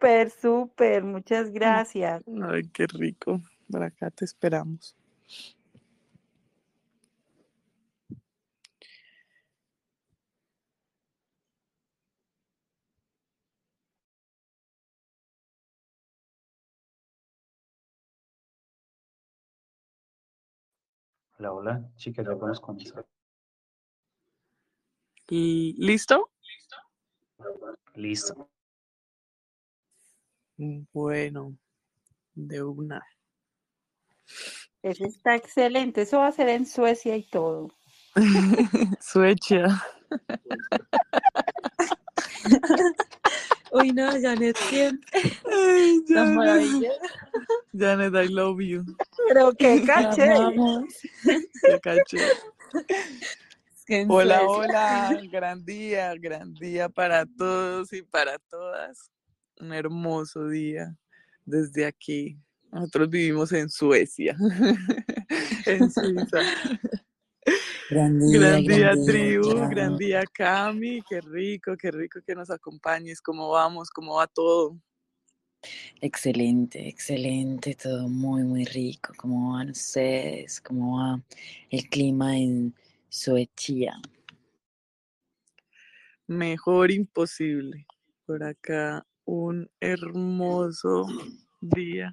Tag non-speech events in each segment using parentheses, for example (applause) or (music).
Súper, súper, muchas gracias. Ay, qué rico. Por acá te esperamos. Hola, hola, chicas, ya podemos comenzar. ¿Y listo? Listo. Bueno, de una. Eso está excelente. Eso va a ser en Suecia y todo. (laughs) Suecia. (laughs) Uy, no, Janet siempre. Ay, Janet. I love you. Pero qué La caché. Hola, Suecia- hola, gran día, gran día para todos y para todas. Un hermoso día desde aquí. Nosotros vivimos en Suecia, (laughs) en Suiza. (laughs) Gran día, Gran día, gran tribu, día. gran día, Cami. Qué rico, qué rico que nos acompañes. ¿Cómo vamos? ¿Cómo va todo? Excelente, excelente, todo muy, muy rico. ¿Cómo van ustedes? ¿Cómo va el clima en Suecia? Mejor imposible. Por acá un hermoso día,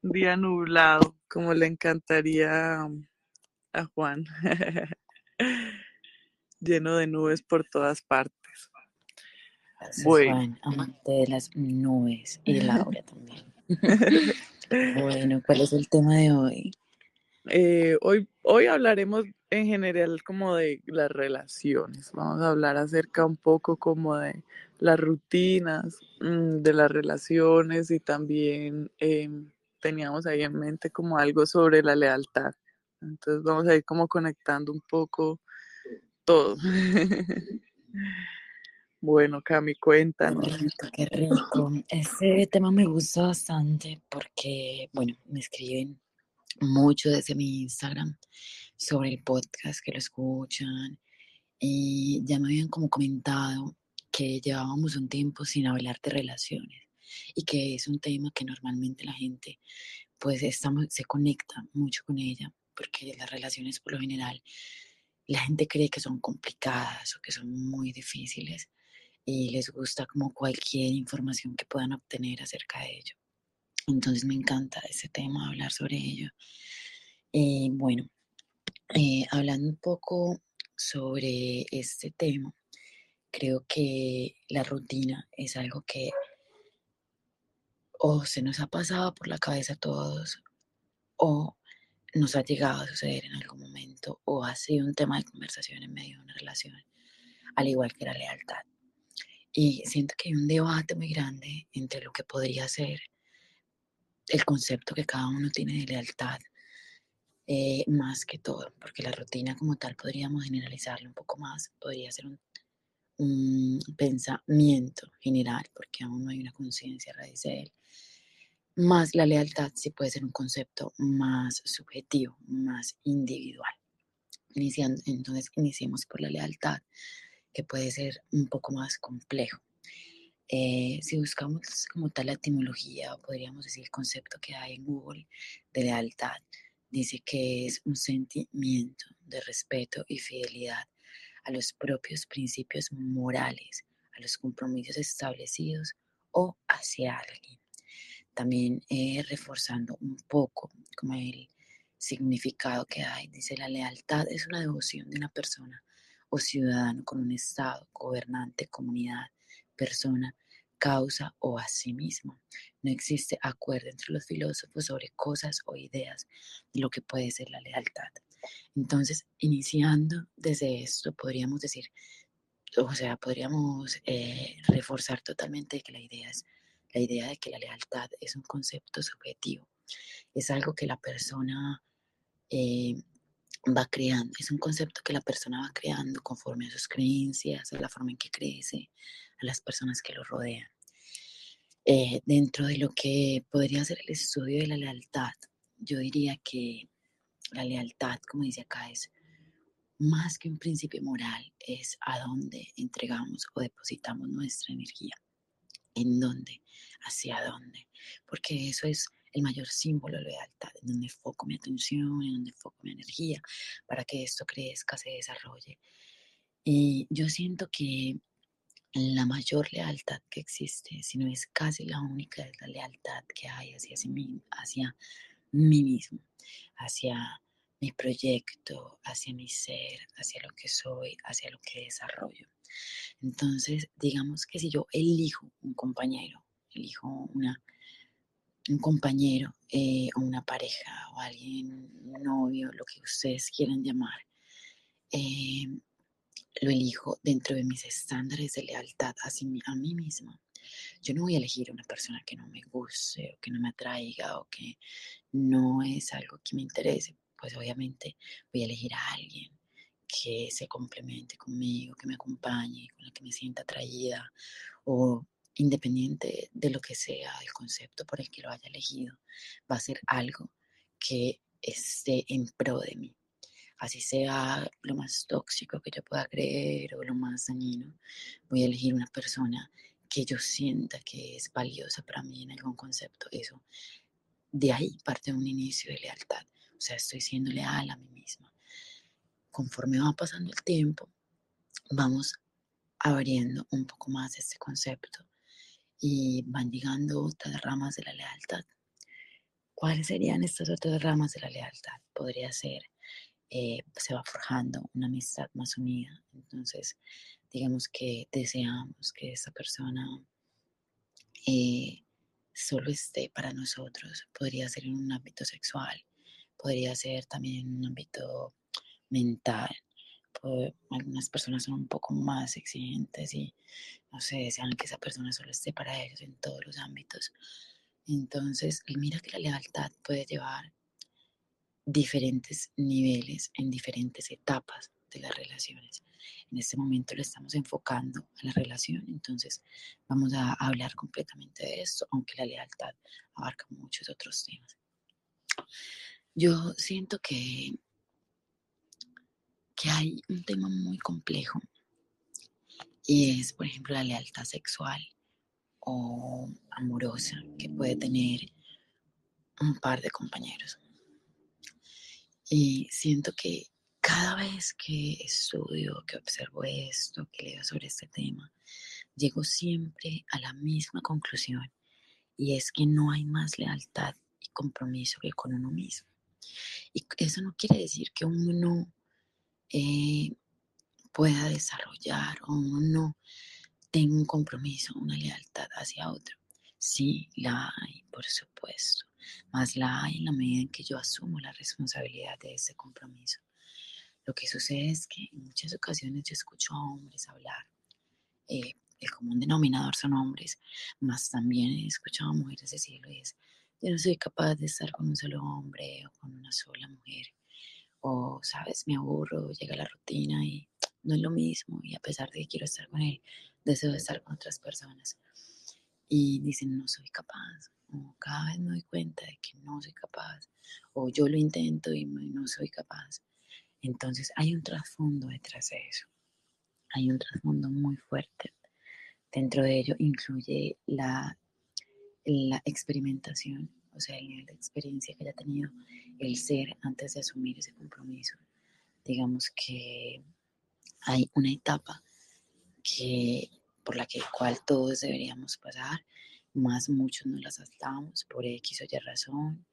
día nublado, como le encantaría a Juan, (laughs) lleno de nubes por todas partes. Gracias, Bueno. Juan, amante de las nubes y Laura también. (laughs) Bueno, ¿cuál es el tema de hoy? Eh, hoy, hoy hablaremos en general como de las relaciones. Vamos a hablar acerca un poco como de las rutinas, mm, de las relaciones y también em, teníamos ahí en mente como algo sobre la lealtad. Entonces vamos a ir como conectando un poco todo. (laughs) Bueno, Cami, Qué cuéntanos. rico, qué rico. Ese tema me gusta bastante porque, bueno, me escriben mucho desde mi Instagram sobre el podcast que lo escuchan y ya me habían como comentado que llevábamos un tiempo sin hablar de relaciones y que es un tema que normalmente la gente pues estamos, se conecta mucho con ella porque las relaciones por lo general la gente cree que son complicadas o que son muy difíciles y les gusta como cualquier información que puedan obtener acerca de ello. Entonces me encanta ese tema, hablar sobre ello. Y bueno, eh, hablando un poco sobre este tema, creo que la rutina es algo que o se nos ha pasado por la cabeza a todos o nos ha llegado a suceder en algún momento o ha sido un tema de conversación en medio de una relación, al igual que la lealtad. Y siento que hay un debate muy grande entre lo que podría ser el concepto que cada uno tiene de lealtad, eh, más que todo, porque la rutina como tal podríamos generalizarlo un poco más, podría ser un, un pensamiento general, porque aún no hay una conciencia a raíz de él. Más la lealtad sí puede ser un concepto más subjetivo, más individual. Iniciando, entonces, iniciemos por la lealtad, que puede ser un poco más complejo. Eh, si buscamos como tal la etimología, podríamos decir el concepto que hay en Google de lealtad, dice que es un sentimiento de respeto y fidelidad a los propios principios morales, a los compromisos establecidos o hacia alguien. También eh, reforzando un poco como el significado que hay, dice la lealtad es una devoción de una persona o ciudadano con un estado, gobernante, comunidad, persona, causa o a sí mismo. No existe acuerdo entre los filósofos sobre cosas o ideas de lo que puede ser la lealtad. Entonces, iniciando desde esto, podríamos decir, o sea, podríamos eh, reforzar totalmente que la idea es la idea de que la lealtad es un concepto subjetivo, es algo que la persona eh, va creando, es un concepto que la persona va creando conforme a sus creencias, a la forma en que crece, a las personas que lo rodean. Eh, dentro de lo que podría ser el estudio de la lealtad, yo diría que la lealtad, como dice acá, es más que un principio moral, es a dónde entregamos o depositamos nuestra energía. ¿En dónde? ¿Hacia dónde? Porque eso es el mayor símbolo de lealtad, en donde enfoco mi atención, en donde enfoco mi energía, para que esto crezca, se desarrolle. Y yo siento que la mayor lealtad que existe, si no es casi la única, es la lealtad que hay hacia, mí, hacia mí mismo, hacia mi proyecto, hacia mi ser, hacia lo que soy, hacia lo que desarrollo. Entonces, digamos que si yo elijo un compañero, elijo una, un compañero eh, o una pareja o alguien, un novio, lo que ustedes quieran llamar, eh, lo elijo dentro de mis estándares de lealtad a, mí misma. Yo no voy a elegir una persona que no me guste o que no me atraiga o que no es algo que me interese. Pues obviamente voy a elegir a alguien que se complemente conmigo, que me acompañe, con la que me sienta atraída o independiente de lo que sea el concepto por el que lo haya elegido, va a ser algo que esté en pro de mí así sea lo más tóxico que yo pueda creer o lo más dañino, voy a elegir una persona que yo sienta que es valiosa para mí en algún concepto. Eso, de ahí parte un inicio de lealtad. O sea, estoy siendo leal a mí misma. Conforme va pasando el tiempo, vamos abriendo un poco más este concepto y van llegando otras ramas de la lealtad. ¿Cuáles serían estas otras ramas de la lealtad? Podría ser eh, se va forjando una amistad más unida. Entonces, digamos que deseamos que esa persona eh, solo esté para nosotros. Podría ser en un ámbito sexual, podría ser también en un ámbito mental. algunas personas son un poco más exigentes y, no sé, desean que esa persona solo esté para ellos en todos los ámbitos. Entonces, mira que la lealtad puede llevar diferentes niveles, en diferentes etapas de las relaciones. En este momento lo estamos enfocando a la relación, entonces vamos a hablar completamente de esto, aunque la lealtad abarca muchos otros temas. Yo siento que, que hay un tema muy complejo y es, por ejemplo, la lealtad sexual o amorosa que puede tener un par de compañeros. Y siento que cada vez que estudio, que observo esto, que leo sobre este tema, llego siempre a la misma conclusión y es que no hay más lealtad y compromiso que con uno mismo. Y eso no quiere decir que uno no eh, pueda desarrollar o uno no tenga un compromiso, una lealtad hacia otro. Sí, la hay, por supuesto más la hay en la medida en que yo asumo la responsabilidad de ese compromiso. Lo que sucede es que en muchas ocasiones yo escucho a hombres hablar, eh, el común denominador son hombres, más también he escuchado a mujeres decirlo y es, yo no soy capaz de estar con un solo hombre o con una sola mujer, o sabes, me aburro, llega la rutina y no es lo mismo y a pesar de que quiero estar con él, deseo estar con otras personas. Y dicen, no soy capaz, cada vez me doy cuenta de que no soy capaz, o yo lo intento y no soy capaz. Entonces hay un trasfondo detrás de eso. Hay un trasfondo muy fuerte. Dentro de ello incluye la, la experimentación, o sea, el experiencia que haya tenido el ser antes de asumir ese compromiso. Digamos que hay una etapa que, por la que, cual todos deberíamos pasar más muchos no las saltamos por X o Y razón,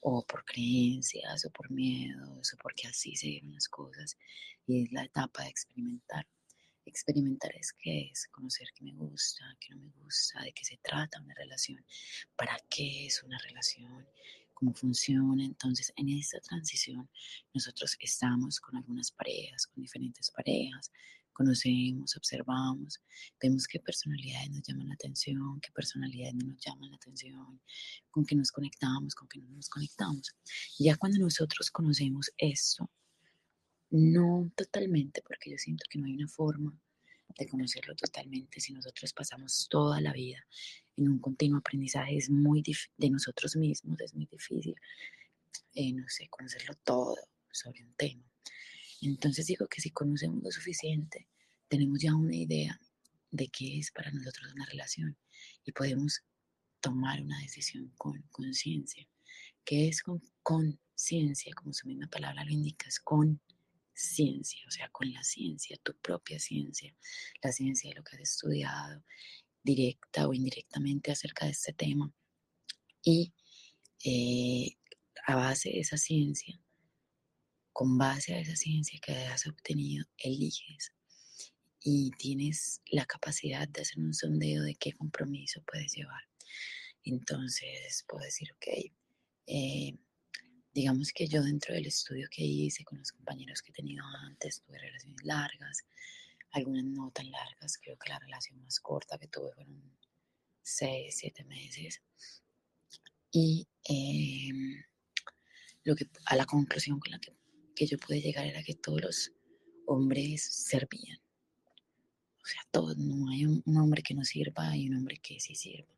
o por creencias, o por miedos, o porque así se dieron las cosas, y es la etapa de experimentar. Experimentar es qué es, conocer qué me gusta, qué no me gusta, de qué se trata una relación, para qué es una relación, cómo funciona. Entonces, en esta transición, nosotros estamos con algunas parejas, con diferentes parejas, conocemos, observamos, vemos qué personalidades nos llaman la atención, qué personalidades no nos llaman la atención, con qué nos conectamos, con qué no nos conectamos. Ya cuando nosotros conocemos esto, no totalmente, porque yo siento que no hay una forma de conocerlo totalmente si nosotros pasamos toda la vida en un continuo aprendizaje es muy de nosotros mismos, es muy difícil, eh, no sé, conocerlo todo sobre un tema. Entonces digo que si conocemos lo suficiente, tenemos ya una idea de qué es para nosotros una relación y podemos tomar una decisión con conciencia. ¿Qué es con conciencia? Como su misma palabra lo indica, es con ciencia, o sea, con la ciencia, tu propia ciencia, la ciencia de lo que has estudiado, directa o indirectamente acerca de este tema. Y eh, a base de esa ciencia, con base a esa ciencia que has obtenido, eliges y tienes la capacidad de hacer un sondeo de qué compromiso puedes llevar. Entonces puedo decir, ok, eh, digamos que yo dentro del estudio que hice con los compañeros que he tenido antes, tuve relaciones largas, algunas no tan largas, creo que la relación más corta que tuve fueron seis, siete meses. Y em, lo que, a la conclusión con la que, que yo pude llegar era que todos los hombres servían. O sea, todos, no hay un, hombre que no sirva y un hombre que sí sirva.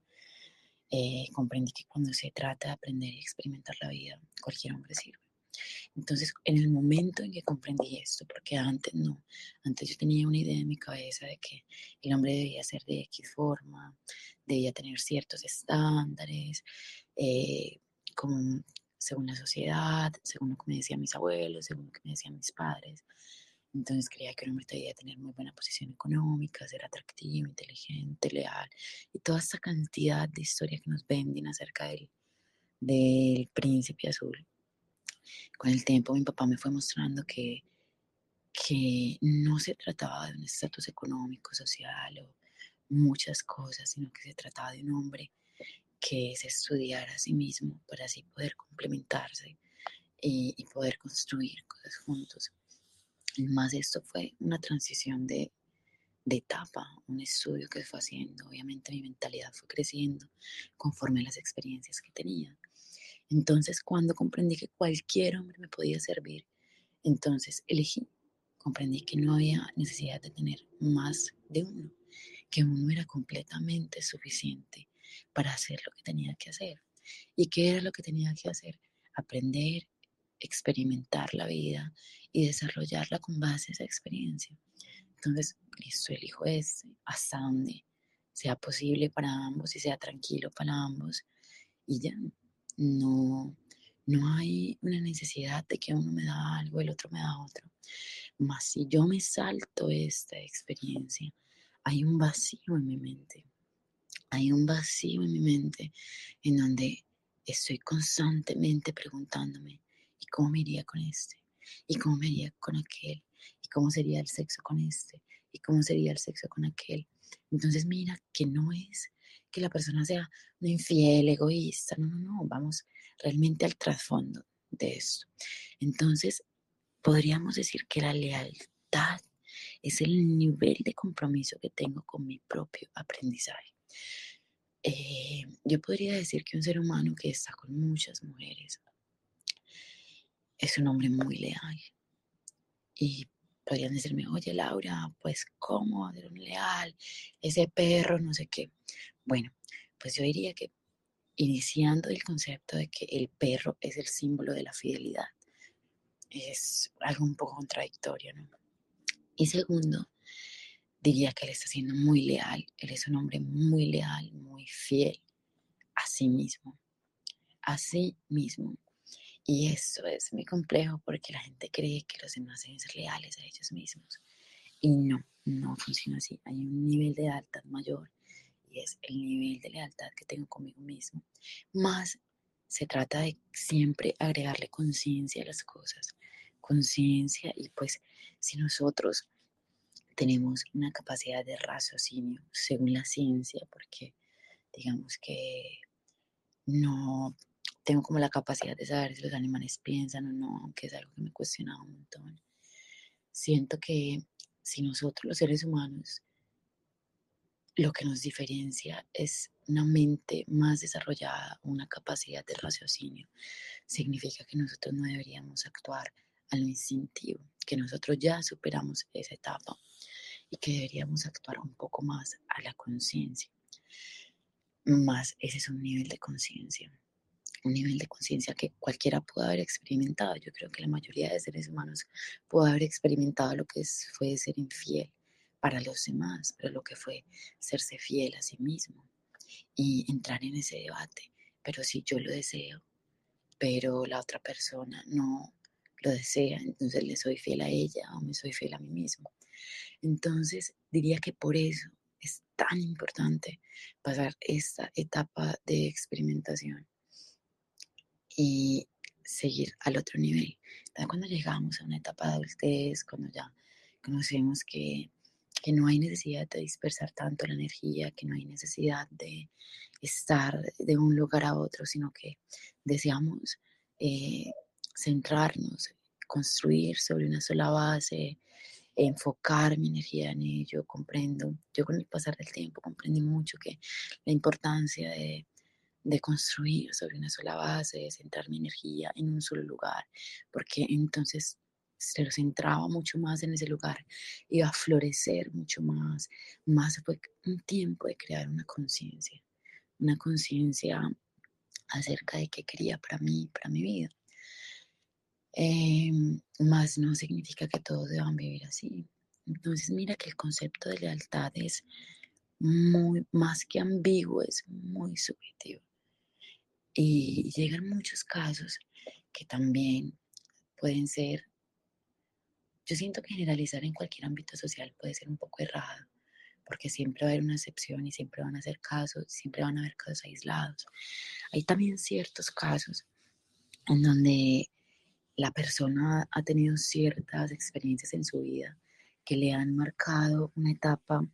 Eh, comprendí que cuando se trata de aprender y experimentar la vida, cualquier hombre sirve. Entonces, en el momento en que comprendí esto, porque antes no, antes yo tenía una idea en mi cabeza de que el hombre debía ser de X forma, debía tener ciertos estándares, eh, como según la sociedad, según lo que me decían mis abuelos, según lo que me decían mis padres. Entonces creía que un hombre debía tener muy buena posición económica, ser atractivo, inteligente, leal, y toda esta cantidad de historias que nos venden acerca del, del príncipe azul con el tiempo mi papá me fue mostrando que, que no se trataba de un estatus económico, social o muchas cosas, sino que se trataba de un hombre que se estudiara a sí mismo para así poder complementarse y, y poder construir cosas juntos. Y más esto fue una transición de, de etapa, un estudio que fue haciendo. Obviamente mi mentalidad fue creciendo conforme a las experiencias que tenía. Entonces, cuando comprendí que cualquier hombre me podía servir, entonces elegí. Comprendí que no había necesidad de tener más de uno, que uno era completamente suficiente para hacer lo que tenía que hacer. ¿Y qué era lo que tenía que hacer? Aprender, experimentar la vida y desarrollarla con base a esa experiencia. Entonces, listo, elijo este, hasta donde sea posible para ambos y sea tranquilo para ambos. Y ya, no, no hay una necesidad de que uno me da algo, el otro me da otro. Más si yo me salto esta experiencia, hay un vacío en mi mente. Hay un vacío en mi mente en donde estoy constantemente preguntándome, ¿y cómo me iría con este? ¿Y cómo me iría con aquel? ¿Y cómo sería el sexo con este? ¿Y cómo sería el sexo con aquel? Entonces mira que no es que la persona sea un infiel, egoísta, no, no, no, vamos realmente al trasfondo de esto. Entonces, podríamos decir que la lealtad es el nivel de compromiso que tengo con mi propio aprendizaje. Eh, yo podría decir que un ser humano que está con muchas mujeres es un hombre muy leal. Y podrían decirme, oye Laura, pues cómo ser un leal, ese perro, no sé qué. Bueno, pues yo diría que iniciando el concepto de que el perro es el símbolo de la fidelidad, es algo un poco contradictorio, ¿no? Y segundo, diría que él está siendo muy leal, él es un hombre muy leal, muy fiel a sí mismo, a sí mismo. Y eso es muy complejo porque la gente cree que los demás deben ser leales a ellos mismos. Y no, no funciona así. Hay un nivel de lealtad mayor es el nivel de lealtad que tengo conmigo mismo. Más se trata de siempre agregarle conciencia a las cosas, conciencia y pues si nosotros tenemos una capacidad de raciocinio según la ciencia, porque digamos que no tengo como la capacidad de saber si los animales piensan o no, aunque es algo que me cuestiona un montón. Siento que si nosotros los seres humanos lo que nos diferencia es una mente más desarrollada, una capacidad de raciocinio. Significa que nosotros no deberíamos actuar a lo instintivo, que nosotros ya superamos esa etapa y que deberíamos actuar un poco más a la conciencia. Más ese es un nivel de conciencia, un nivel de conciencia que cualquiera puede haber experimentado. Yo creo que la mayoría de seres humanos puede haber experimentado lo que fue ser infiel para los demás, pero lo que fue serse fiel a sí mismo. y entrar en ese debate. Pero si yo lo deseo, pero la otra persona no lo desea, entonces le soy fiel a ella o me soy fiel a mí mismo. Entonces diría que por eso es tan importante pasar esta etapa de experimentación y seguir al otro nivel. Cuando llegamos a una etapa de adultez, cuando ya conocemos que, que no hay necesidad de dispersar tanto la energía, que no hay necesidad de estar de un lugar a otro, sino que deseamos eh, centrarnos, construir sobre una sola base, enfocar mi energía en ello, comprendo. Yo con el pasar del tiempo comprendí mucho que la importancia de, de construir sobre una sola base, de centrar mi energía en un solo lugar, porque entonces se lo centraba mucho más en ese lugar, iba a florecer mucho más, más fue un tiempo de crear una conciencia, una conciencia acerca de qué quería para mí, para mi vida. Em, más no significa que todos deban vivir así. Entonces mira que el concepto de lealtad es muy más que ambiguo, es muy subjetivo. Y llegan muchos casos que también pueden ser, yo siento que generalizar en cualquier ámbito social puede ser un poco errado, porque siempre va a haber una excepción y siempre van a ser casos, siempre van a haber casos aislados. Hay también ciertos casos en donde la persona ha tenido ciertas experiencias en su vida que le han marcado una etapa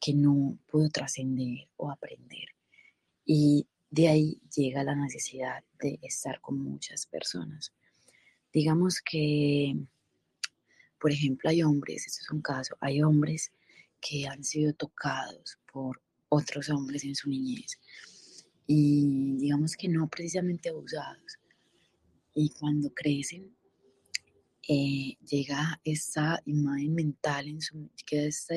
que no pudo trascender o aprender. Y de ahí llega la necesidad de estar con muchas personas. Digamos que, por ejemplo, hay hombres, esto es un caso, hay hombres que han sido tocados por otros hombres en su niñez y digamos que no precisamente abusados. Y cuando crecen, eh, llega esa imagen mental en su, queda esa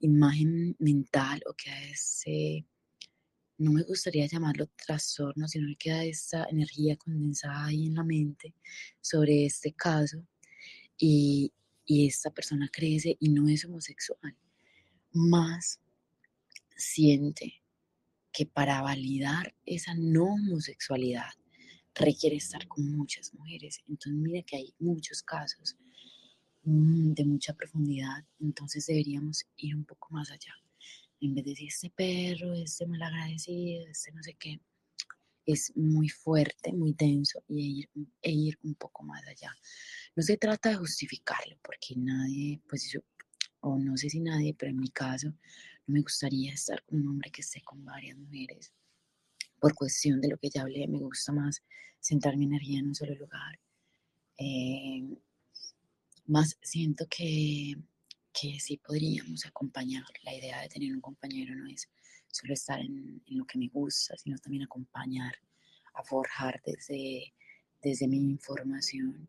imagen mental o queda ese, no me gustaría llamarlo trastorno, sino que queda esa energía condensada ahí en la mente sobre este caso y, y esta persona crece y no es homosexual más siente que para validar esa no homosexualidad requiere estar con muchas mujeres. Entonces mira que hay muchos casos mm, de mucha profundidad, entonces deberíamos ir un poco más allá. En vez de decir este perro, este malagradecido, este no sé qué, es muy fuerte, muy denso y ir, e ir un poco más allá. No se trata de justificarlo, porque nadie, pues yo o no sé si nadie, pero en mi caso no me gustaría estar con un hombre que esté con varias mujeres. Por cuestión de lo que ya hablé, me gusta más centrar mi energía en un solo lugar. Eh, más siento que, que sí podríamos acompañar. La idea de tener un compañero no es solo estar en, en lo que me gusta, sino también acompañar, a forjar desde, desde mi información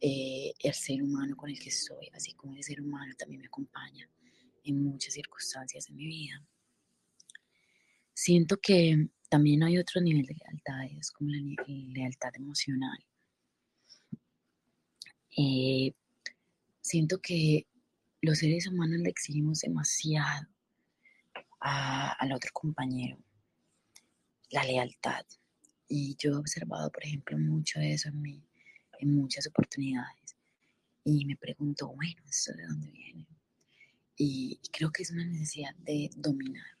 eh, el ser humano con el que estoy, así como el ser humano también me acompaña en muchas circunstancias de mi vida. Siento que también hay otro nivel de lealtad, es como la lealtad emocional. Eh, siento que los seres humanos le exigimos demasiado al otro compañero, la lealtad. Y yo he observado, por ejemplo, mucho de eso en mí en muchas oportunidades. Y me pregunto, bueno, ¿esto de dónde viene? Y, creo que es una necesidad de dominar,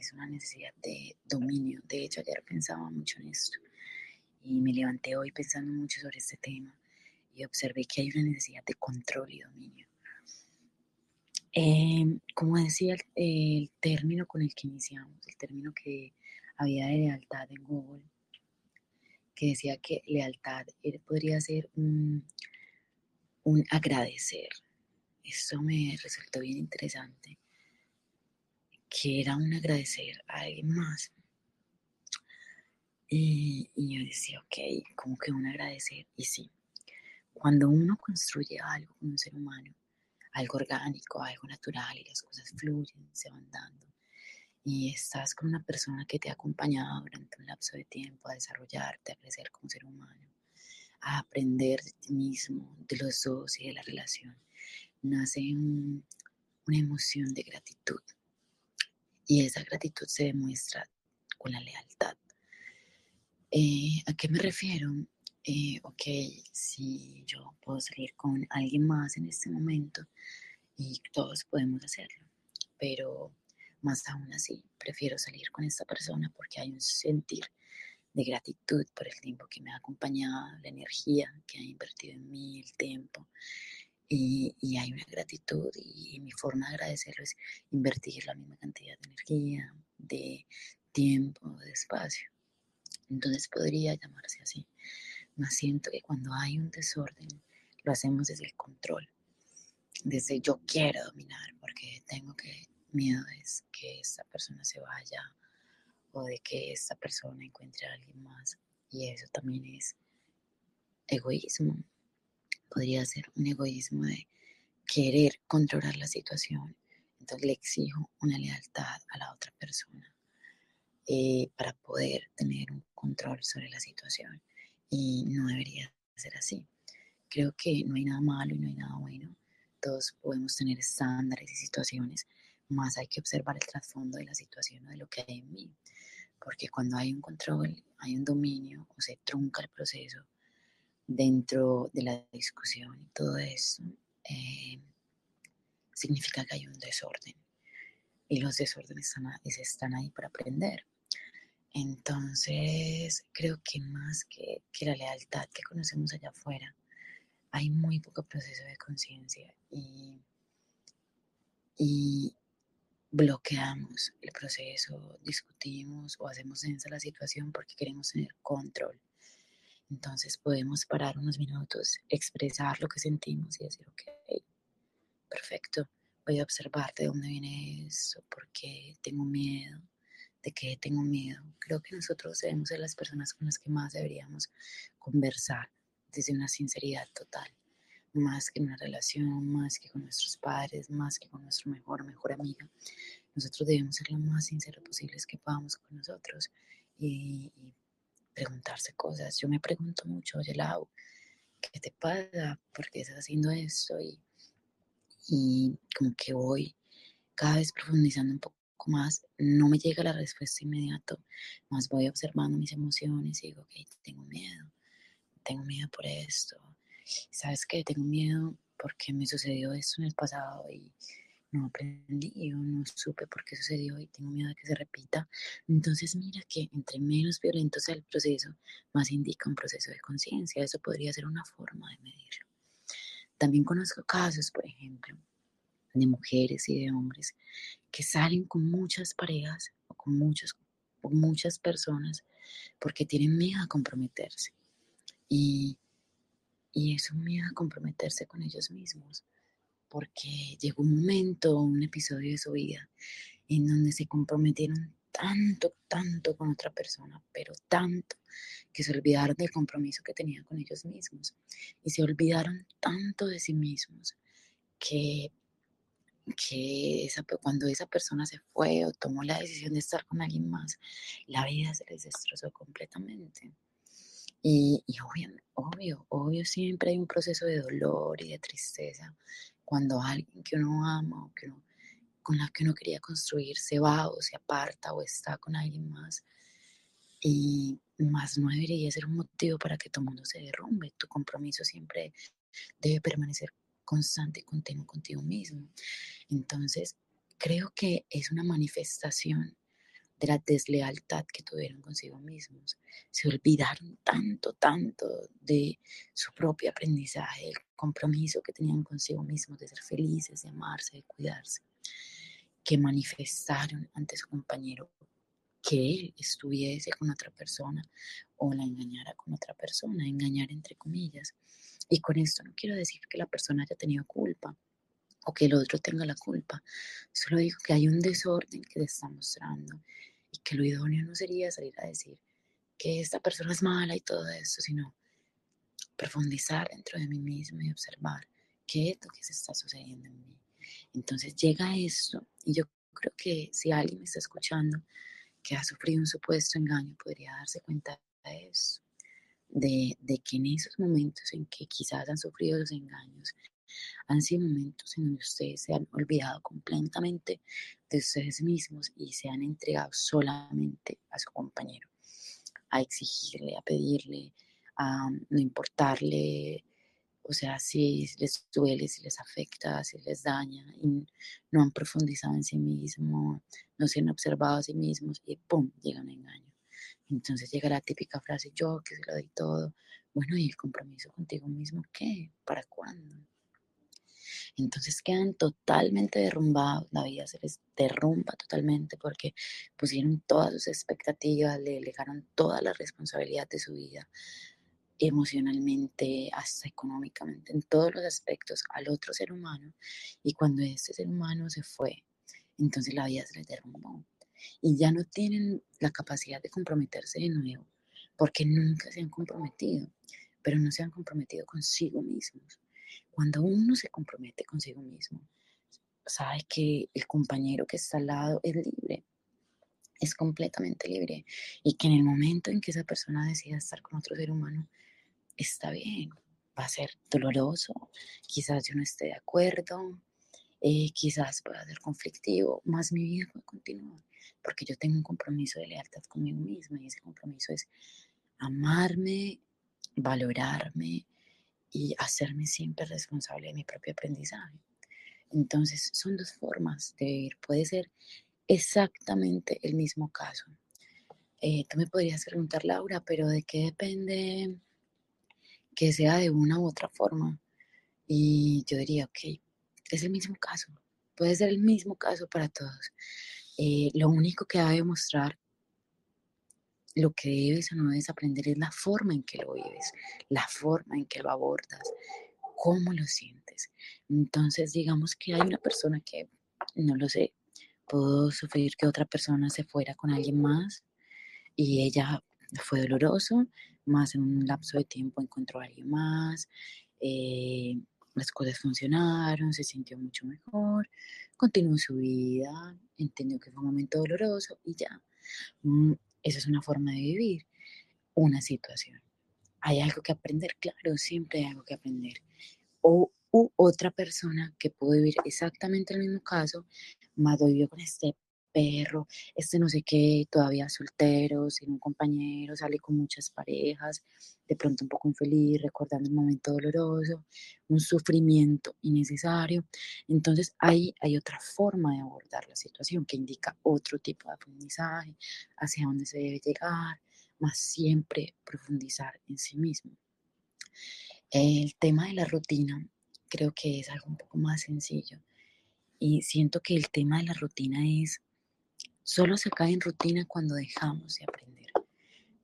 es una necesidad de dominio. De hecho, ayer pensaba mucho en esto y me levanté hoy pensando mucho sobre este tema y observé que hay una necesidad de control y dominio. Em, como decía el, el, término con el que iniciamos, el término que había de lealtad en Google, que decía que lealtad podría ser un, un agradecer. Eso me resultó bien interesante, que era un agradecer a alguien más. Y, y, yo decía, ok, como que un agradecer. Y sí, cuando uno construye algo con un ser humano, algo orgánico, algo natural, y las cosas fluyen, se van dando, y estás con una persona que te ha acompañado durante un lapso de tiempo a desarrollarte, a crecer como ser humano, a aprender de ti mismo, de los dos y de la relación, nace una emoción de gratitud. Y esa gratitud se demuestra con la lealtad. Eh, ¿A qué me refiero? Eh, ok, si yo puedo salir con alguien más en este momento y todos podemos hacerlo, pero más aún así prefiero salir con esta persona porque hay un sentir de gratitud por el tiempo que me ha acompañado, la energía que ha invertido en mí, el tiempo. Y, y hay una gratitud y, mi forma de agradecerlo es invertir la misma cantidad de energía, de tiempo, de espacio. Entonces podría llamarse así. Más siento que cuando hay un desorden, lo hacemos desde el control, desde yo quiero dominar, porque tengo que, miedo es que esta persona se vaya o de que esta persona encuentre a alguien más. Y eso también es egoísmo. Podría ser un egoísmo de querer controlar la situación. Entonces le exijo una lealtad a la otra persona eh, para poder tener un control sobre la situación. Y no debería ser así. Creo que no hay nada malo y no hay nada bueno. Todos podemos tener estándares y situaciones, más hay que observar el trasfondo de la situación o de lo que hay en mí porque cuando hay un control, hay un dominio o se trunca el proceso dentro de la discusión y todo eso, eh, significa que hay un desorden. Y los desórdenes están, están ahí para aprender. Entonces, creo que más que, que la lealtad que conocemos allá afuera, hay muy poco proceso de conciencia y, y, bloqueamos el proceso, discutimos o hacemos densa la situación porque queremos tener control. Entonces podemos parar unos minutos, expresar lo que sentimos y decir, ok, perfecto, voy a observar de dónde viene eso, por qué tengo miedo, de qué tengo miedo. Creo que nosotros debemos ser las personas con las que más deberíamos conversar desde una sinceridad total más que una relación, más que con nuestros padres, más que con nuestro mejor, mejor amiga. Nosotros debemos ser lo más sinceros posibles que podamos con nosotros y, preguntarse cosas. Yo me pregunto mucho, oye, Lau, ¿qué te pasa? ¿Por qué estás haciendo esto? Y, y como que voy cada vez profundizando un poco más, no me llega la respuesta inmediato, más voy observando mis emociones y digo, ok, tengo miedo, tengo miedo por esto, sabes que tengo miedo porque me sucedió esto en el pasado y no aprendí, yo no supe por qué sucedió y tengo miedo de que se repita. Entonces mira que entre menos violento sea el proceso, más indica un proceso de conciencia. Eso podría ser una forma de medirlo. También conozco casos, por ejemplo, de mujeres y de hombres que salen con muchas parejas o con, muchos, con muchas personas porque tienen miedo a comprometerse. Y y es un miedo a comprometerse con ellos mismos, porque llegó un momento, un episodio de su vida, en donde se comprometieron tanto, tanto con otra persona, pero tanto, que se olvidaron del compromiso que tenían con ellos mismos. Y se olvidaron tanto de sí mismos que, que cuando esa persona se fue o tomó la decisión de estar con alguien más, la vida se les destrozó completamente. Y, obvio, obvio, obvio, siempre hay un proceso de dolor y de tristeza cuando alguien que uno ama o que con la que uno quería construir se va o se aparta o está con alguien más. Y más no debería ser un motivo para que todo mundo se derrumbe. Tu compromiso siempre debe permanecer constante y continuo contigo mismo. Entonces, creo que es una manifestación de la deslealtad que tuvieron consigo mismos. Se olvidaron tanto, tanto de su propio aprendizaje, el compromiso que tenían consigo mismos de ser felices, de amarse, de cuidarse, que manifestaron ante su compañero que él estuviese con otra persona o la engañara con otra persona, engañar entre comillas. Y con esto no quiero decir que la persona haya tenido culpa o que el otro tenga la culpa, solo digo que hay un desorden que se está mostrando y que lo idóneo no sería salir a decir que esta persona es mala y todo eso, sino profundizar dentro de mí mismo y observar qué es lo que se está sucediendo en mí. Entonces llega esto y yo creo que si alguien me está escuchando que ha sufrido un supuesto engaño, podría darse cuenta de eso, de, de que en esos momentos en que quizás han sufrido los engaños, Han sido momentos en donde ustedes se han olvidado completamente de ustedes mismos y se han entregado solamente a su compañero, a exigirle, a pedirle, a no importarle, o sea, si les duele, si les afecta, si les daña, y no han profundizado en sí mismos, no se han observado a sí mismos y ¡pum! llega un engaño. Entonces llega la típica frase, yo que se lo doy todo. Bueno, ¿y el compromiso contigo mismo qué? ¿Para cuándo? Entonces quedan totalmente derrumbados, la vida se les derrumba totalmente porque pusieron todas sus expectativas, le delegaron toda la responsabilidad de su vida emocionalmente, hasta económicamente, en todos los aspectos al otro ser humano. Y cuando este ser humano se fue, entonces la vida se les derrumbó. Y ya no tienen la capacidad de comprometerse de nuevo, porque nunca se han comprometido, pero no se han comprometido consigo mismos. Cuando uno se compromete consigo mismo, sabe que el compañero que está al lado es libre, es completamente libre y que en el momento en que esa persona decida estar con otro ser humano, está bien, va a ser doloroso, quizás yo no esté de acuerdo, eh, quizás pueda ser conflictivo, más mi vida puede continuar, porque yo tengo un compromiso de lealtad conmigo misma y ese compromiso es amarme, valorarme y hacerme siempre responsable de mi propio aprendizaje. Entonces, son dos formas de vivir. Puede ser exactamente el mismo caso. Eh, tú me podrías preguntar, Laura, pero ¿de qué depende que sea de una u otra forma. Y yo diría, ok, es el mismo caso, puede ser el mismo caso para todos. Eh, lo único que va a demostrar lo que debes o no debes aprender es la forma en que lo vives, la forma en que lo abordas, cómo lo sientes. Entonces, digamos que hay una persona que, no lo sé, pudo sufrir que otra persona se fuera con alguien más y ella fue doloroso, más en un lapso de tiempo encontró a alguien más, eh, las cosas funcionaron, se sintió mucho mejor, continuó su vida, entendió que fue un momento doloroso y ya. Esa es una forma de vivir una situación. Hay algo que aprender, claro, siempre hay algo que aprender. O otra persona que pudo vivir exactamente el mismo caso, más vivió con este perro, este no sé qué, todavía soltero, sin un compañero, sale con muchas parejas, de pronto un poco infeliz, recordando un momento doloroso, un sufrimiento innecesario. Entonces ahí hay otra forma de abordar la situación que indica otro tipo de aprendizaje, hacia dónde se debe llegar, más siempre profundizar en sí mismo. El tema de la rutina creo que es algo un poco más sencillo y siento que el tema de la rutina es Solo se cae en rutina cuando dejamos de aprender,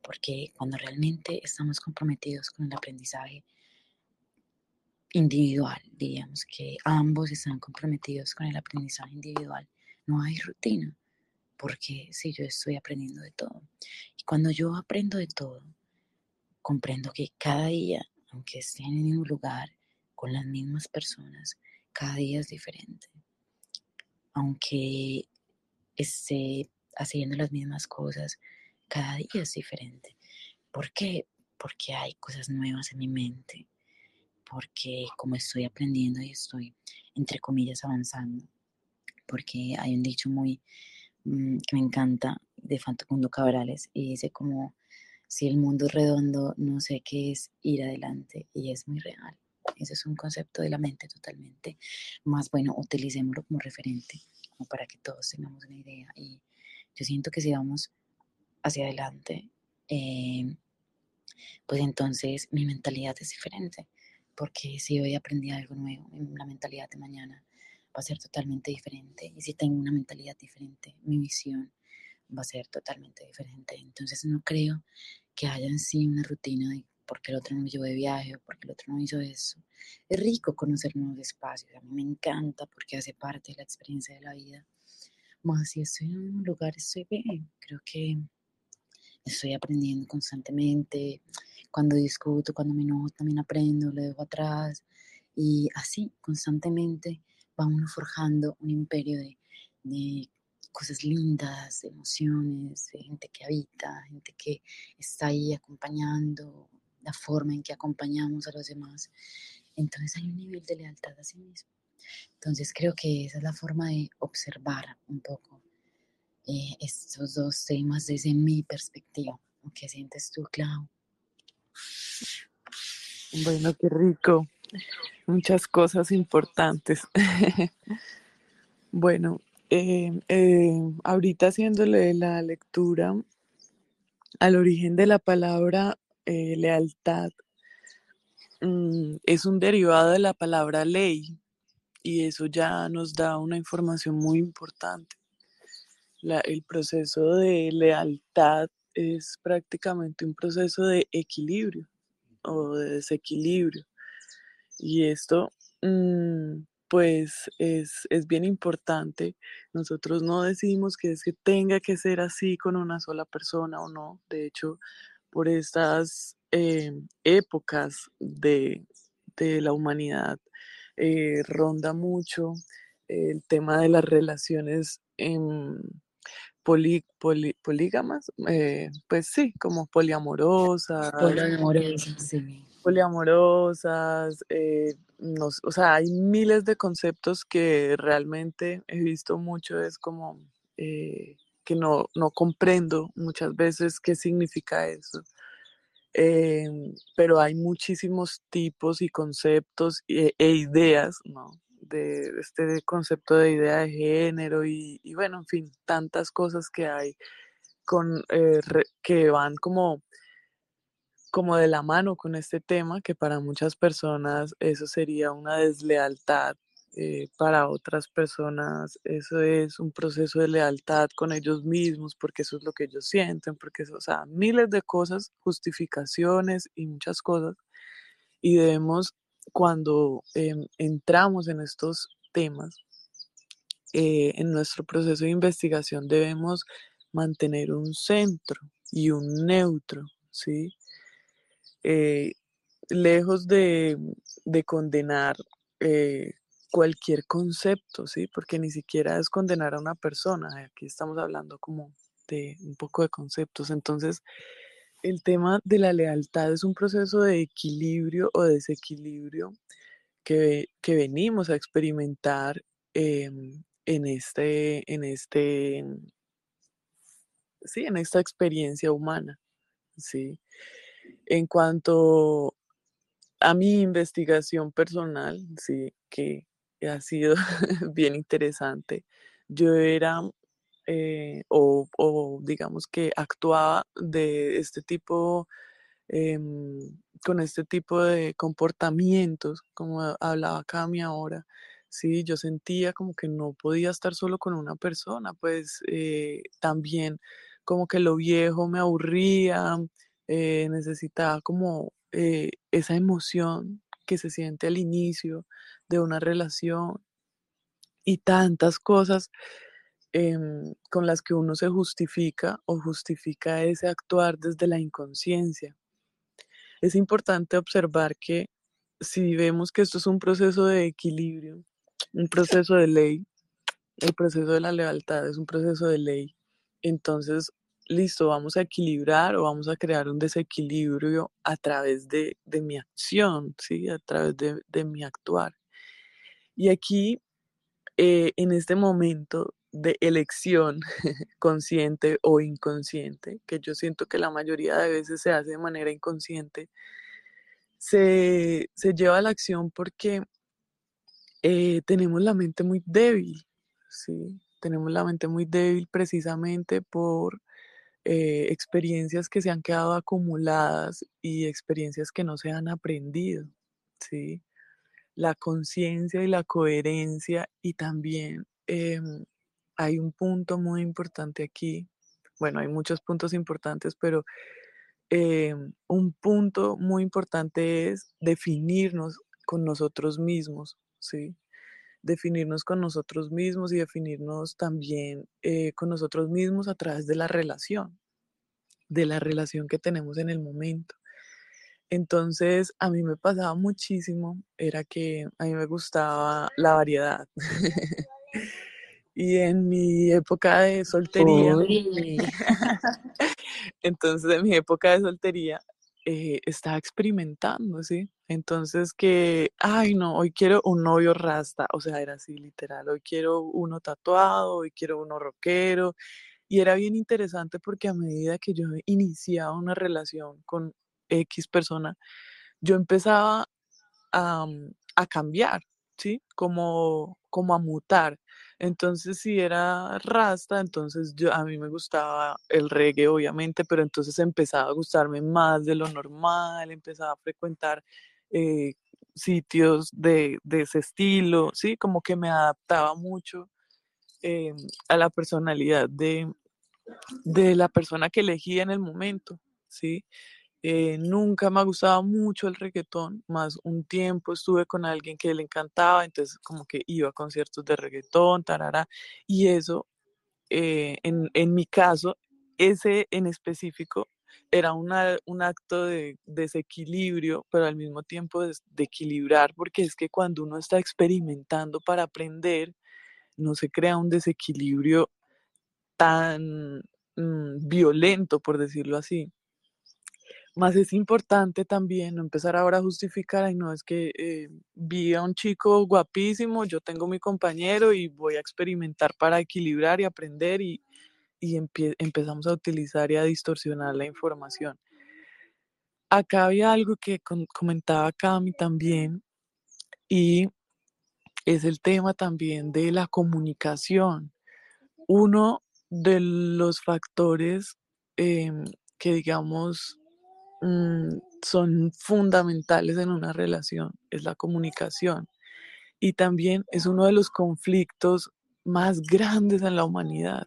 porque cuando realmente estamos comprometidos con el aprendizaje individual, diríamos que ambos están comprometidos con el aprendizaje individual, no hay rutina, porque si yo estoy aprendiendo de todo, y cuando yo aprendo de todo, comprendo que cada día, aunque esté en el mismo lugar, con las mismas personas, cada día es diferente. Aunque esté haciendo las mismas cosas, cada día es diferente. ¿Por qué? Porque hay cosas nuevas en mi mente, porque como estoy aprendiendo y estoy, entre comillas, avanzando, porque hay un dicho muy mm, que me encanta de Fantocundo Cabrales y dice como, si el mundo es redondo, no sé qué es ir adelante y es muy real. Ese es un concepto de la mente totalmente. Más bueno, utilicémoslo como referente para que todos tengamos una idea. Y yo siento que si vamos hacia adelante, eh, pues entonces mi mentalidad es diferente, porque si hoy aprendí algo nuevo, la mentalidad de mañana va a ser totalmente diferente. Y si tengo una mentalidad diferente, mi visión va a ser totalmente diferente. Entonces no creo que haya en sí una rutina de porque el otro no me llevó de viaje o porque el otro no hizo eso. Es rico conocer nuevos espacios, a mí me encanta porque hace parte de la experiencia de la vida. Más si estoy en un lugar, estoy bien. Creo que estoy aprendiendo constantemente. Cuando discuto, cuando me enojo, también aprendo, lo dejo atrás. Y así, constantemente, va uno forjando un imperio de, de cosas lindas, de emociones, de gente que habita, gente que está ahí acompañando, la forma en que acompañamos a los demás. entonces hay un nivel de lealtad a sí mismo. Entonces creo que esa es la forma de observar un poco eh, estos dos temas desde mi perspectiva. ¿Qué sientes tú, Clau? Bueno, qué rico. Muchas cosas importantes. (laughs) bueno, eh, eh, ahorita haciéndole la lectura al origen de la palabra eh, lealtad, mm, es un derivado de la palabra ley y eso ya nos da una información muy importante. el proceso de lealtad es prácticamente un proceso de equilibrio o de desequilibrio. Y esto, mm, pues, es, es, bien importante. Nosotros no decimos que es que tenga que ser así con una sola persona o no. De hecho, por estas eh, épocas de, de, la humanidad, eh, ronda mucho el tema de las relaciones en polígamas, eh, pues sí, como poliamorosas. Poliamorosas, sí. Poliamorosas, o sea, hay miles de conceptos que realmente he visto mucho, es como eh, que no, no comprendo muchas veces qué significa eso. Em, pero hay muchísimos tipos y conceptos e, e ideas, ¿no? de este concepto de idea de género y, bueno, en fin, tantas cosas que hay con, eh, que van como, como de la mano con este tema, que para muchas personas eso sería una deslealtad, eh, para otras personas eso es un proceso de lealtad con ellos mismos, porque eso es lo que ellos sienten, porque eso, o sea, miles de cosas, justificaciones y muchas cosas, y debemos cuando em, entramos en estos temas, eh, en nuestro proceso de investigación debemos mantener un centro y un neutro, ¿sí? Eh, lejos de, condenar eh, cualquier concepto, ¿sí? Porque ni siquiera es condenar a una persona, aquí estamos hablando como de un poco de conceptos, entonces el tema de la lealtad es un proceso de equilibrio o desequilibrio que, que venimos a experimentar em, en este, en este, sí, en esta experiencia humana, sí. En cuanto a mi investigación personal, sí, que ha sido (laughs) bien interesante. Yo era eh, o, digamos que actuaba de este tipo, em, con este tipo de comportamientos, como hablaba Cami ahora, sí, yo sentía como que no podía estar solo con una persona, pues eh, también como que lo viejo me aburría, eh, necesitaba como esa emoción que se siente al inicio de una relación y tantas cosas Em, con las que uno se justifica o justifica ese actuar desde la inconsciencia. Es importante observar que si vemos que esto es un proceso de equilibrio, un proceso de ley, el proceso de la lealtad es un proceso de ley, entonces, listo, vamos a equilibrar o vamos a crear un desequilibrio a través de, mi acción, ¿sí? a través de, mi actuar. Y aquí, eh, en este momento, de elección (laughs) consciente o inconsciente, que yo siento que la mayoría de veces se hace de manera inconsciente, se, lleva a la acción porque eh, tenemos la mente muy débil, ¿sí? Tenemos la mente muy débil precisamente por eh, experiencias que se han quedado acumuladas y experiencias que no se han aprendido, ¿sí? La conciencia y la coherencia y también em, hay un punto muy importante aquí. Bueno, hay muchos puntos importantes, pero eh, un punto muy importante es definirnos con nosotros mismos, ¿sí? Definirnos con nosotros mismos y definirnos también eh, con nosotros mismos a través de la relación, de la relación que tenemos en el momento. Entonces, a mí me pasaba muchísimo, era que a mí me gustaba la variedad. (laughs) y en mi época de soltería, (laughs) entonces en mi época de soltería, eh, estaba experimentando, ¿sí? Entonces que, ay no, hoy quiero un novio rasta, o sea, era así literal, hoy quiero uno tatuado, hoy quiero uno rockero, y era bien interesante porque a medida que yo iniciaba una relación con X persona, yo empezaba a, a cambiar, ¿sí? Como, como a mutar. Entonces, si era rasta, entonces yo, a mí me gustaba el reggae, obviamente, pero entonces empezaba a gustarme más de lo normal, empezaba a frecuentar eh, sitios de, de ese estilo, ¿sí? Como que me adaptaba mucho eh, a la personalidad de, de la persona que elegía en el momento, ¿sí? Eh, nunca me ha gustado mucho el reggaetón, más un tiempo estuve con alguien que le encantaba, entonces como que iba a conciertos de reggaetón, tarara, y eso, eh, en, en mi caso, ese en específico era una, un acto de desequilibrio, pero al mismo tiempo de, de equilibrar, porque es que cuando uno está experimentando para aprender, no se crea un desequilibrio tan mm, violento, por decirlo así. Más es importante también no empezar ahora a justificar, ay no, es que eh, vi a un chico guapísimo, yo tengo mi compañero y voy a experimentar para equilibrar y aprender y, y empezamos a utilizar y a distorsionar la información. Acá había algo que comentaba Cami también y es el tema también de la comunicación. Uno de los factores em, que digamos mm, son fundamentales en una relación es la comunicación y también es uno de los conflictos más grandes en la humanidad,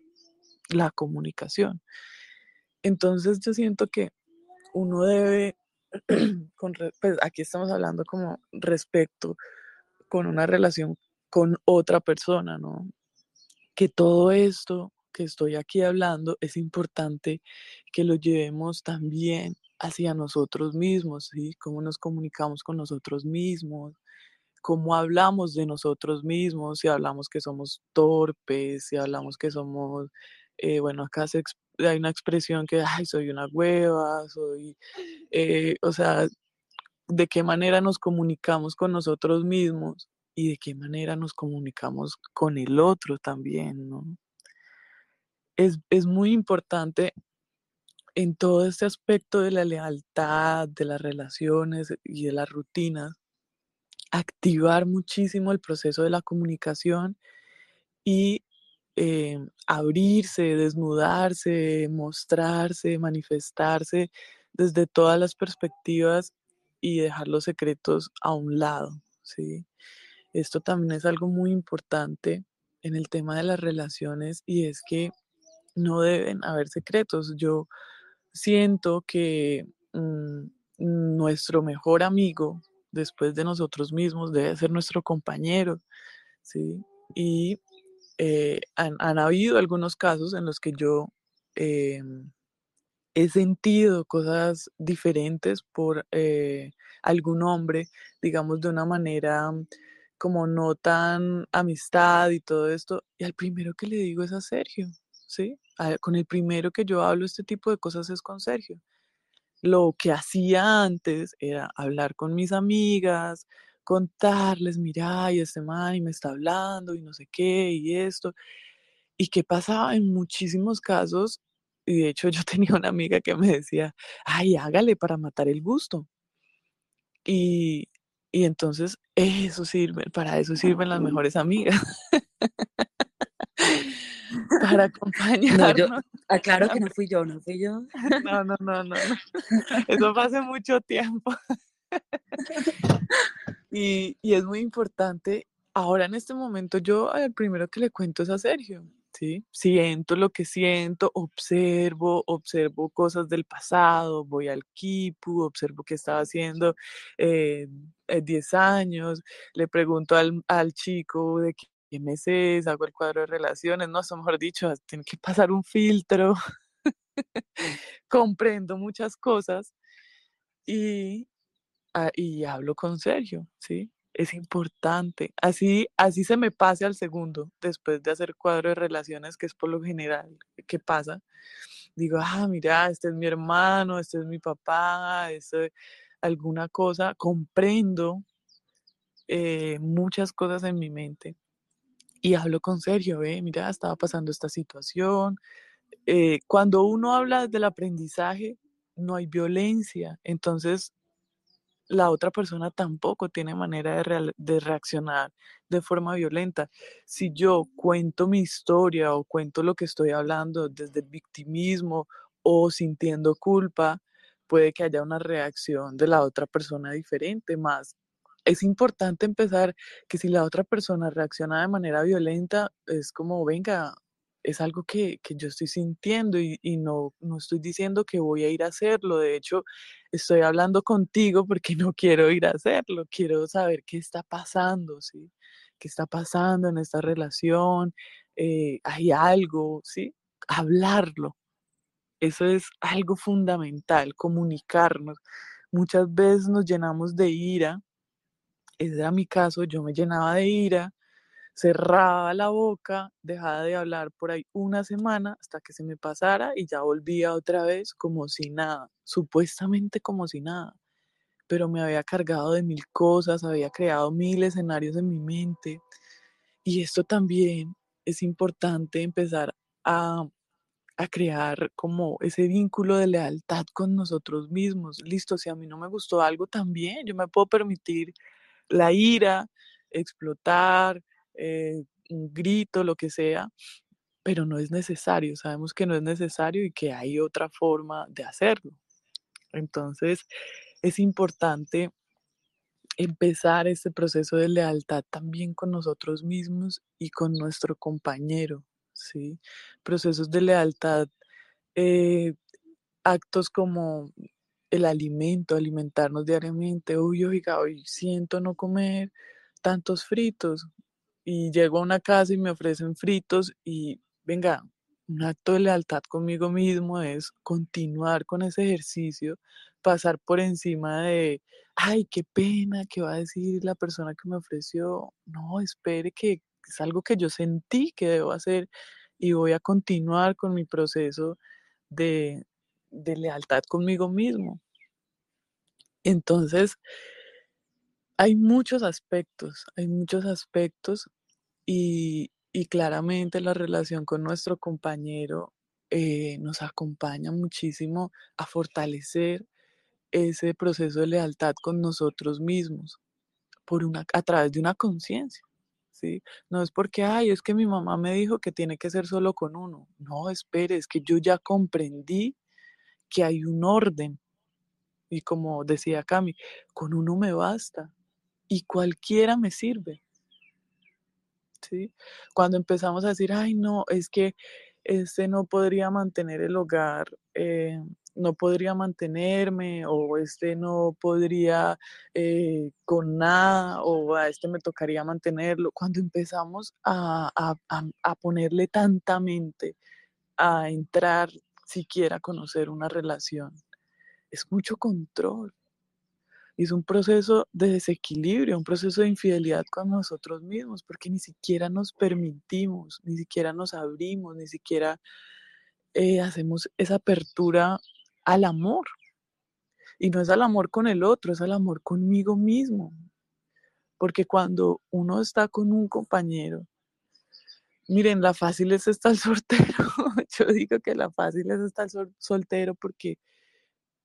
la comunicación. Entonces yo siento que uno debe, (clears throat) con pues aquí estamos hablando como respecto con una relación con otra persona, ¿no? Que todo esto que estoy aquí hablando es importante que lo llevemos también hacia nosotros mismos, ¿sí? Cómo nos comunicamos con nosotros mismos, cómo hablamos de nosotros mismos, si hablamos que somos torpes, si hablamos que somos, eh, bueno, acá se hay una expresión que, ay, soy una hueva, soy, eh, o sea, de qué manera nos comunicamos con nosotros mismos y de qué manera nos comunicamos con el otro también, ¿no? Es, es muy importante en todo este aspecto de la lealtad, de las relaciones y de las rutinas, activar muchísimo el proceso de la comunicación y eh, abrirse, desnudarse, mostrarse, manifestarse desde todas las perspectivas y dejar los secretos a un lado, ¿sí? Esto también es algo muy importante en el tema de las relaciones y es que no deben haber secretos. Yo siento que mm, nuestro mejor amigo después de nosotros mismos debe ser nuestro compañero, ¿sí? Y eh, han, han habido algunos casos en los que yo eh, he sentido cosas diferentes por eh, algún hombre, digamos, de una manera como no tan amistad y todo esto. Y al primero que le digo es a Sergio, ¿sí? A- con el primero que yo hablo este tipo de cosas es con Sergio. Lo que hacía antes era hablar con mis amigas, contarles, mira, y este man y me está hablando y no sé qué y esto. Y qué pasaba en muchísimos casos, y de hecho (laughs) yo tenía una amiga que me decía, ay, hágale para matar el gusto. Y, y entonces eso sirve, para eso sirven las (laughs) mejores amigas, (laughs) para No, yo, acompañarnos. aclaro que no fui yo, no fui yo. No, no, no, no. Eso fue hace mucho tiempo. (laughs) Y, y es muy importante. Ahora en este momento yo el primero que le cuento es a Sergio, ¿sí? Siento lo que siento, observo, observo cosas del pasado, voy al Kipu, observo qué estaba haciendo eh, eh, 10 años, le pregunto al, al chico de qué qué mes es, hago el cuadro de relaciones, no, eso mejor dicho, tiene que pasar un filtro, (laughs) comprendo muchas cosas y, ah, y hablo con Sergio, ¿sí? Es importante. Así, así se me pase al segundo, después de hacer cuadro de relaciones, que es por lo general que pasa. digo, ah, mira, este es mi hermano, este es mi papá, este, alguna cosa, comprendo eh, muchas cosas en mi mente y hablo con Sergio, eh, mira, estaba pasando esta situación. Eh, cuando uno habla del aprendizaje, no hay violencia, entonces la otra persona tampoco tiene manera de, de, reaccionar de forma violenta. Si yo cuento mi historia o cuento lo que estoy hablando desde el victimismo o sintiendo culpa, puede que haya una reacción de la otra persona diferente, más es importante empezar que si la otra persona reacciona de manera violenta, es como, venga, es algo que, que yo estoy sintiendo y, y, no, no estoy diciendo que voy a ir a hacerlo. De hecho, estoy hablando contigo porque (laughs) no quiero ir a hacerlo. Quiero saber qué está pasando, ¿sí? ¿Qué está pasando en esta relación? Eh, ¿Hay algo, sí? Hablarlo. Eso es algo fundamental, comunicarnos. Muchas veces nos llenamos de ira. Ese era mi caso, yo me llenaba de ira cerraba la boca, dejaba de hablar por ahí una semana hasta que se me pasara y ya volvía otra vez como si nada, supuestamente como si nada, pero me había cargado de mil cosas, había creado mil escenarios en mi mente y esto también es importante empezar a, a crear como ese vínculo de lealtad con nosotros mismos. Listo, si a mí no me gustó algo también, yo me puedo permitir la ira, explotar, eh, un grito, lo que sea, pero no es necesario, sabemos que no es necesario y que hay otra forma de hacerlo. Entonces, es importante empezar este proceso de lealtad también con nosotros mismos y con nuestro compañero, ¿sí? Procesos de lealtad, eh, actos como el alimento, alimentarnos diariamente, uy, oiga, hoy siento no comer tantos fritos, y llego a una casa y me ofrecen fritos y venga, un acto de lealtad conmigo mismo es continuar con ese ejercicio, pasar por encima de, ay, qué pena, ¿qué va a decir la persona que me ofreció? No, espere que es algo que yo sentí que debo hacer y voy a continuar con mi proceso de, de lealtad conmigo mismo. Entonces, hay muchos aspectos, hay muchos aspectos y, y claramente la relación con nuestro compañero eh, nos acompaña muchísimo a fortalecer ese proceso de lealtad con nosotros mismos por una, a través de una conciencia. ¿sí? No es porque, ay, es que mi mamá me dijo que tiene que ser solo con uno. No, espere, es que yo ya comprendí que hay un orden. Y como decía Cami, con uno me basta y cualquiera me sirve. ¿sí? Cuando empezamos a decir, ay, no, es que este no podría mantener el hogar, eh, no podría mantenerme, o este no podría eh, con nada, o a este me tocaría mantenerlo. Cuando empezamos a, a, a, ponerle tanta mente a entrar siquiera conocer una relación, es mucho control es un proceso de desequilibrio, un proceso de infidelidad con nosotros mismos, porque ni siquiera nos permitimos, ni siquiera nos abrimos, ni siquiera eh, hacemos esa apertura al amor. Y no es al amor con el otro, es al amor conmigo mismo. Porque cuando uno está con un compañero, miren, la fácil es estar (laughs) soltero. Yo digo que la fácil es estar soltero porque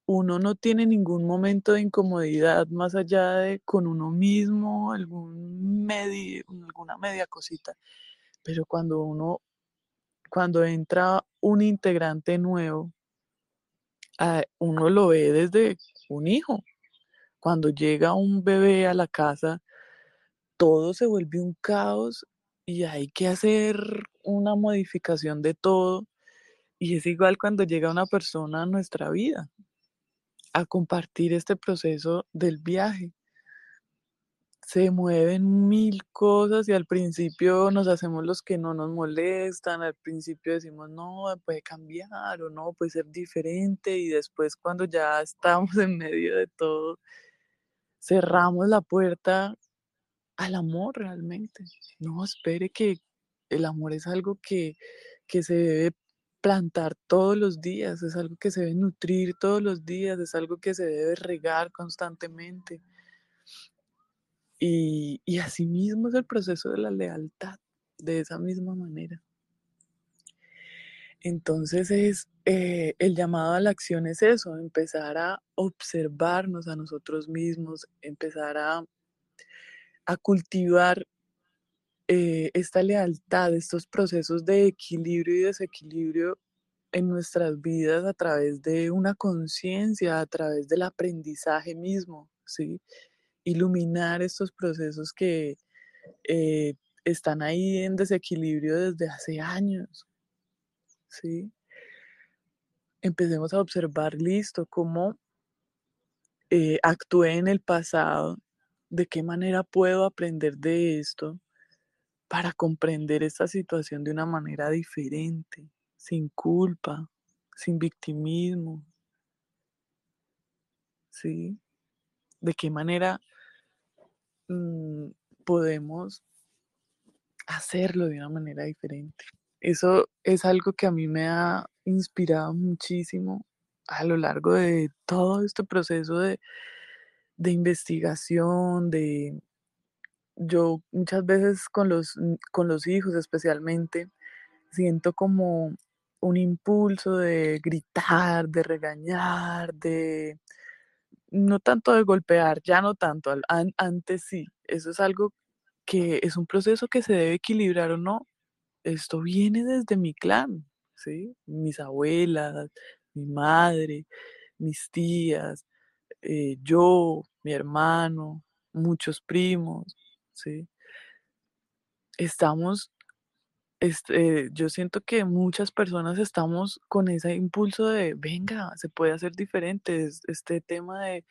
uno no tiene ningún momento de incomodidad más allá de con uno mismo, algún alguna media cosita. Pero cuando uno, cuando entra un integrante nuevo, ah, uno lo ve desde un hijo. Cuando llega un bebé a la casa, todo se vuelve un caos y hay que hacer una modificación de todo. Y es igual cuando llega una persona a nuestra vida a compartir este proceso del viaje. Se mueven mil cosas y al principio nos hacemos los que no nos molestan, al principio decimos no, puede cambiar o no, puede ser diferente y después cuando ya estamos (laughs) en medio de todo, cerramos la puerta al amor realmente. No, espere que el amor es algo que, que se debe plantar todos los días, es algo que se debe nutrir todos los días, es algo que se debe regar constantemente. Y, y asimismo es el proceso de la lealtad, de esa misma manera. Entonces es eh, el llamado a la acción es eso, empezar a observarnos a nosotros mismos, empezar a, a cultivar eh, esta lealtad, estos procesos de equilibrio y desequilibrio en nuestras vidas a través de una conciencia, a través del aprendizaje mismo, ¿sí? Iluminar estos procesos que eh, están ahí en desequilibrio desde hace años, ¿sí? Empecemos a observar, listo, cómo eh, actué en el pasado, de qué manera puedo aprender de esto para comprender esta situación de una manera diferente, sin culpa, sin victimismo. ¿Sí? ¿De qué manera mm, podemos hacerlo de una manera diferente? Eso es algo que a mí me ha inspirado muchísimo a lo largo de todo este proceso de, de investigación, de, yo muchas veces con los, con los hijos especialmente siento como un impulso de gritar, de regañar, de no tanto de golpear, ya no tanto, antes sí, eso es algo que es un proceso que se debe equilibrar o no. Esto viene desde mi clan, ¿sí? Mis abuelas, mi madre, mis tías, eh, yo, mi hermano, muchos primos, ¿sí? Estamos, este, yo siento que muchas personas estamos con ese impulso de, venga, se puede hacer diferente, este tema de,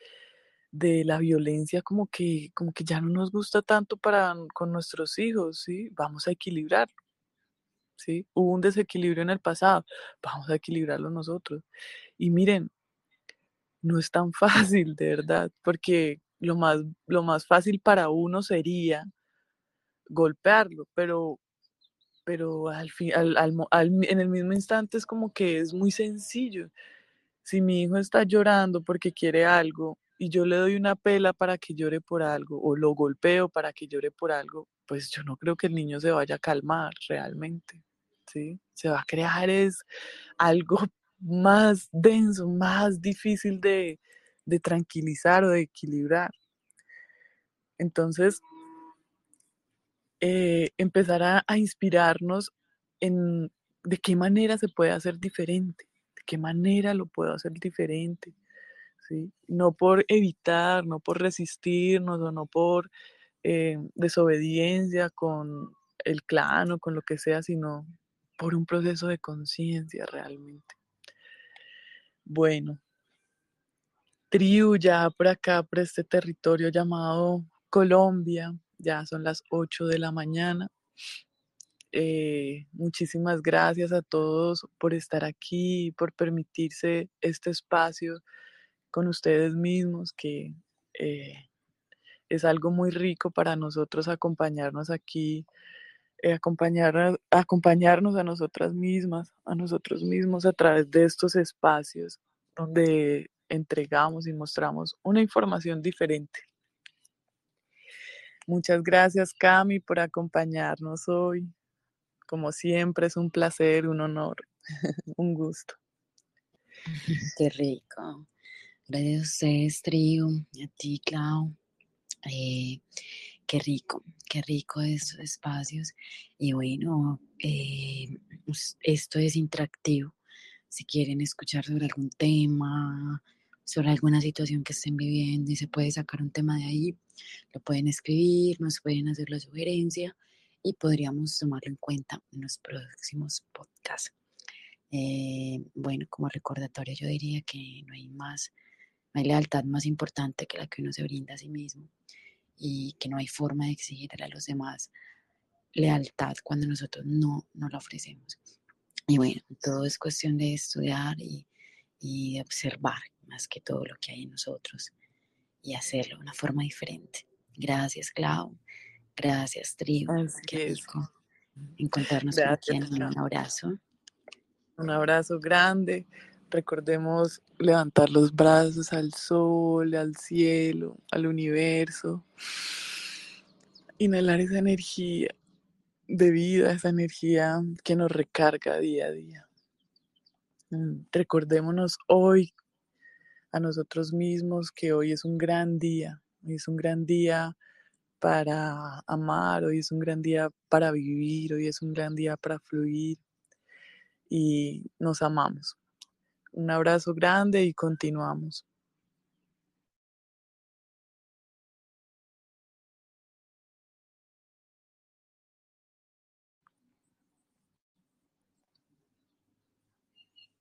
de la violencia como que, como que ya no nos gusta tanto para con nuestros hijos, ¿sí? Vamos a equilibrarlo. ¿Sí? Hubo un desequilibrio en el pasado, vamos a equilibrarlo nosotros. Y miren, no es tan (laughs) fácil, de verdad, porque lo más, lo más fácil para uno sería golpearlo, pero, pero al fin, en el mismo instante es como que es muy sencillo. Si mi hijo está llorando porque quiere algo y yo le doy una pela para que llore por algo o lo golpeo para que llore por algo, pues yo no creo que el niño se vaya a calmar realmente. ¿sí? Se va a crear es algo más denso, más difícil de, de tranquilizar o de equilibrar. Entonces, eh, empezar a, inspirarnos en de qué manera se puede hacer diferente, de qué manera lo puedo hacer diferente. ¿sí? No por evitar, no por resistirnos o no por eh, desobediencia con el clan o con lo que sea, sino por un proceso de conciencia realmente. Bueno, tribu ya por acá, por este territorio llamado Colombia, ya son las 8 de la mañana. Eh, muchísimas gracias a todos por estar aquí, por permitirse este espacio con ustedes mismos, que eh, es algo muy rico para nosotros acompañarnos aquí, eh, acompañar, acompañarnos a nosotras mismas, a nosotros mismos a través de estos espacios donde entregamos y mostramos una información diferente. Muchas gracias, Cami, por acompañarnos hoy. Como siempre, es un placer, un honor, (laughs) un gusto. Qué rico. Gracias a ustedes, Trio, a ti, Clau. Eh, qué rico, qué rico estos espacios. Y bueno, eh, esto es interactivo. Si quieren escuchar sobre algún tema, sobre alguna situación que estén viviendo y se puede sacar un tema de ahí, lo pueden escribir, nos pueden hacer la sugerencia y podríamos tomarlo en cuenta en los próximos podcasts. Eh, bueno, como recordatorio yo diría que no hay más, no hay lealtad más importante que la que uno se brinda a sí mismo y que no hay forma de exigirle a los demás lealtad cuando nosotros no, no la ofrecemos. Y bueno, todo es cuestión de estudiar y, y de observar más que todo lo que hay en nosotros y hacerlo de una forma diferente. Gracias, Clau. Gracias, Trigo. Qué rico encontrarnos aquí. Un abrazo. Un abrazo grande. Recordemos levantar los brazos al sol, al cielo, al universo. Inhalar esa energía de vida, esa energía que nos recarga día a día. Mm, recordémonos hoy a nosotros mismos que hoy es un gran día, hoy es un gran día para amar, hoy es un gran día para vivir, hoy es un gran día para fluir y nos amamos. Un abrazo grande y continuamos.